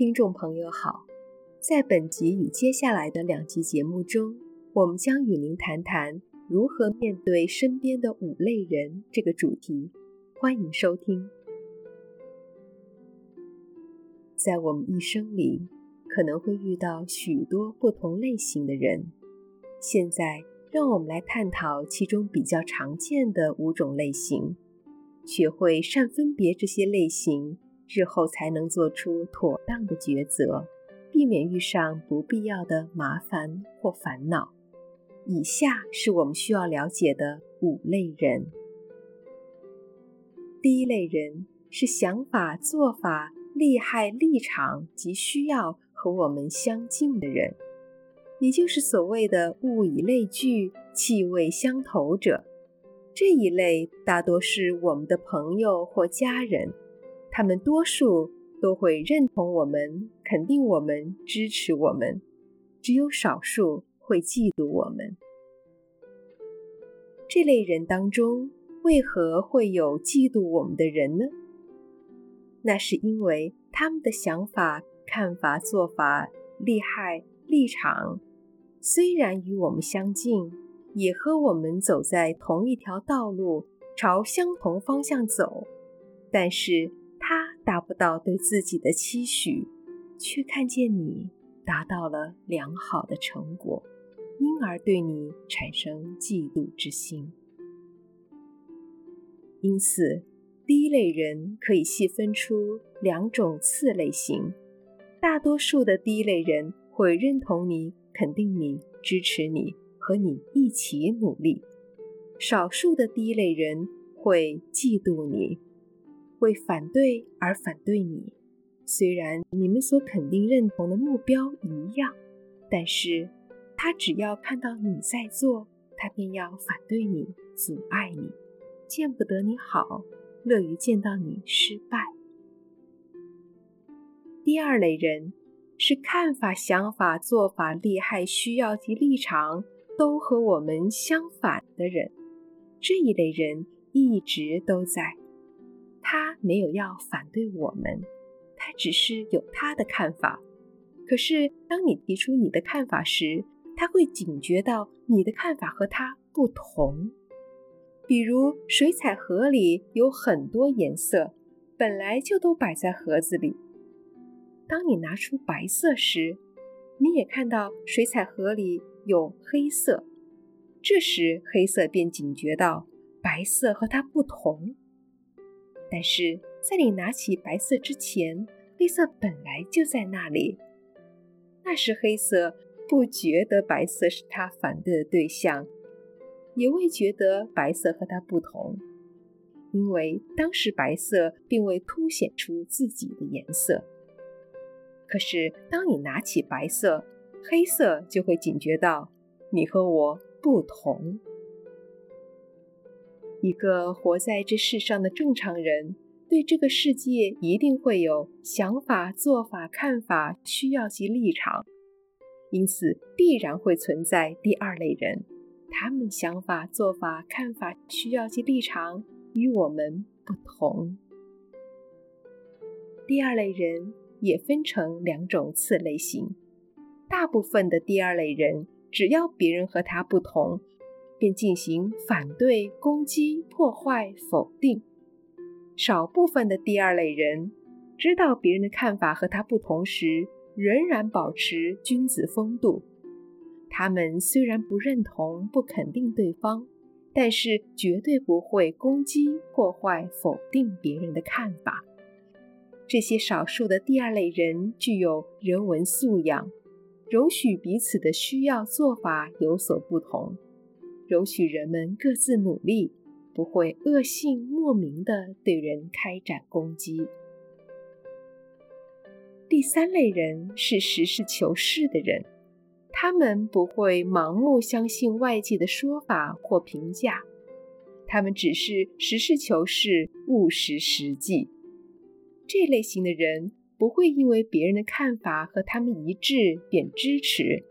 听众朋友好，在本集与接下来的两集节目中，我们将与您谈谈如何面对身边的五类人这个主题。欢迎收听。在我们一生里，可能会遇到许多不同类型的人。现在，让我们来探讨其中比较常见的五种类型，学会善分别这些类型。日后才能做出妥当的抉择，避免遇上不必要的麻烦或烦恼。以下是我们需要了解的五类人。第一类人是想法、做法、利害、立场及需要和我们相近的人，也就是所谓的物以类聚、气味相投者。这一类大多是我们的朋友或家人。他们多数都会认同我们、肯定我们、支持我们，只有少数会嫉妒我们。这类人当中，为何会有嫉妒我们的人呢？那是因为他们的想法、看法、做法、利害、立场，虽然与我们相近，也和我们走在同一条道路，朝相同方向走，但是，到对自己的期许，却看见你达到了良好的成果，因而对你产生嫉妒之心。因此，第一类人可以细分出两种次类型：大多数的第一类人会认同你、肯定你、支持你，和你一起努力；少数的第一类人会嫉妒你。为反对而反对你，虽然你们所肯定认同的目标一样，但是他只要看到你在做，他便要反对你、阻碍你，见不得你好，乐于见到你失败。第二类人是看法、想法、做法、利害、需要及立场都和我们相反的人，这一类人一直都在。他没有要反对我们，他只是有他的看法。可是当你提出你的看法时，他会警觉到你的看法和他不同。比如水彩盒里有很多颜色，本来就都摆在盒子里。当你拿出白色时，你也看到水彩盒里有黑色，这时黑色便警觉到白色和它不同。但是在你拿起白色之前，黑色本来就在那里。那时黑色不觉得白色是他反对的对象，也未觉得白色和他不同，因为当时白色并未凸显出自己的颜色。可是当你拿起白色，黑色就会警觉到你和我不同。一个活在这世上的正常人，对这个世界一定会有想法、做法、看法、需要及立场，因此必然会存在第二类人，他们想法、做法、看法、需要及立场与我们不同。第二类人也分成两种次类型，大部分的第二类人，只要别人和他不同，便进行反对、攻击、破坏、否定。少部分的第二类人，知道别人的看法和他不同时，仍然保持君子风度。他们虽然不认同、不肯定对方，但是绝对不会攻击、破坏、否定别人的看法。这些少数的第二类人具有人文素养，容许彼此的需要、做法有所不同。容许人们各自努力，不会恶性莫名地对人开展攻击。第三类人是实事求是的人，他们不会盲目相信外界的说法或评价，他们只是实事求是、务实实际。这类型的人不会因为别人的看法和他们一致便支持。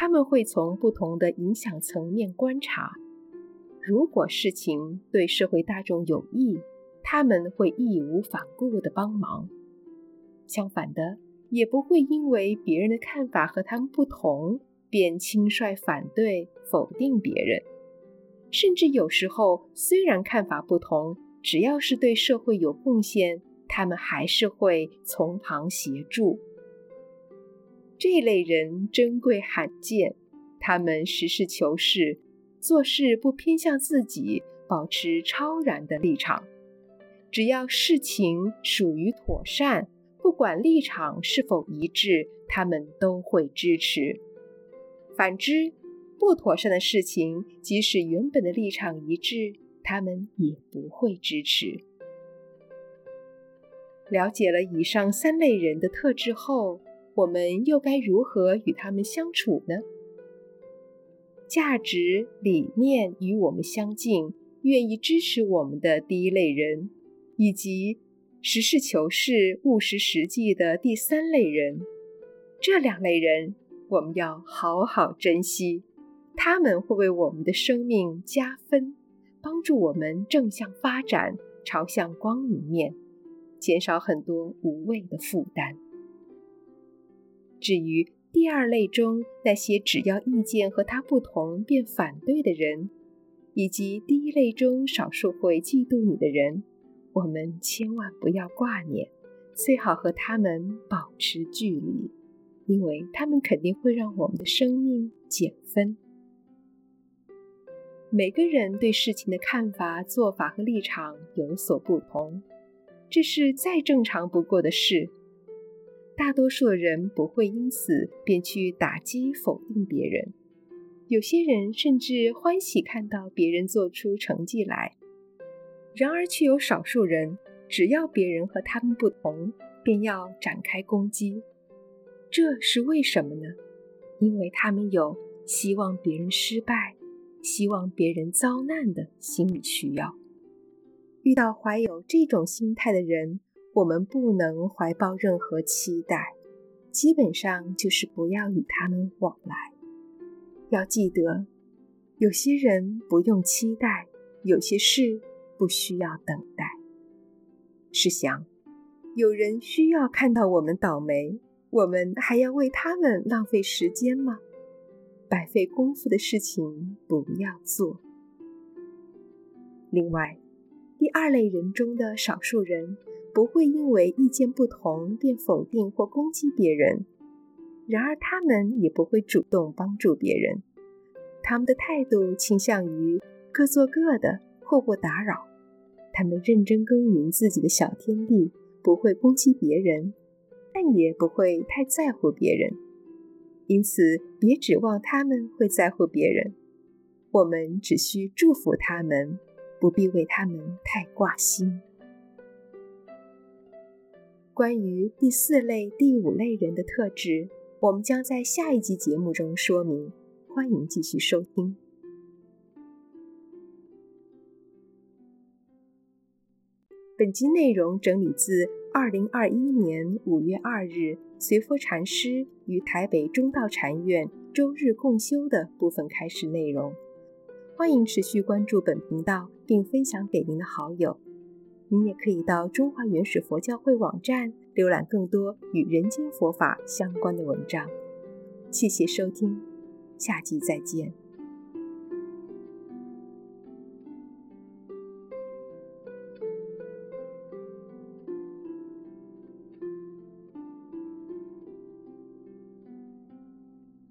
他们会从不同的影响层面观察，如果事情对社会大众有益，他们会义无反顾地帮忙。相反的，也不会因为别人的看法和他们不同，便轻率反对、否定别人。甚至有时候，虽然看法不同，只要是对社会有贡献，他们还是会从旁协助。这类人珍贵罕见，他们实事求是，做事不偏向自己，保持超然的立场。只要事情属于妥善，不管立场是否一致，他们都会支持。反之，不妥善的事情，即使原本的立场一致，他们也不会支持。了解了以上三类人的特质后，我们又该如何与他们相处呢？价值理念与我们相近，愿意支持我们的第一类人，以及实事求是、务实实际的第三类人，这两类人我们要好好珍惜，他们会为我们的生命加分，帮助我们正向发展，朝向光明面，减少很多无谓的负担。至于第二类中那些只要意见和他不同便反对的人，以及第一类中少数会嫉妒你的人，我们千万不要挂念，最好和他们保持距离，因为他们肯定会让我们的生命减分。每个人对事情的看法、做法和立场有所不同，这是再正常不过的事。大多数人不会因此便去打击、否定别人，有些人甚至欢喜看到别人做出成绩来。然而，却有少数人，只要别人和他们不同，便要展开攻击。这是为什么呢？因为他们有希望别人失败、希望别人遭难的心理需要。遇到怀有这种心态的人，我们不能怀抱任何期待，基本上就是不要与他们往来。要记得，有些人不用期待，有些事不需要等待。试想，有人需要看到我们倒霉，我们还要为他们浪费时间吗？白费功夫的事情不要做。另外，第二类人中的少数人。不会因为意见不同便否定或攻击别人，然而他们也不会主动帮助别人。他们的态度倾向于各做各的，互不打扰。他们认真耕耘自己的小天地，不会攻击别人，但也不会太在乎别人。因此，别指望他们会在乎别人。我们只需祝福他们，不必为他们太挂心。关于第四类、第五类人的特质，我们将在下一集节目中说明。欢迎继续收听。本集内容整理自二零二一年五月二日随佛禅师与台北中道禅院周日共修的部分开示内容。欢迎持续关注本频道，并分享给您的好友。你也可以到中华原始佛教会网站浏览更多与人间佛法相关的文章。谢谢收听，下集再见。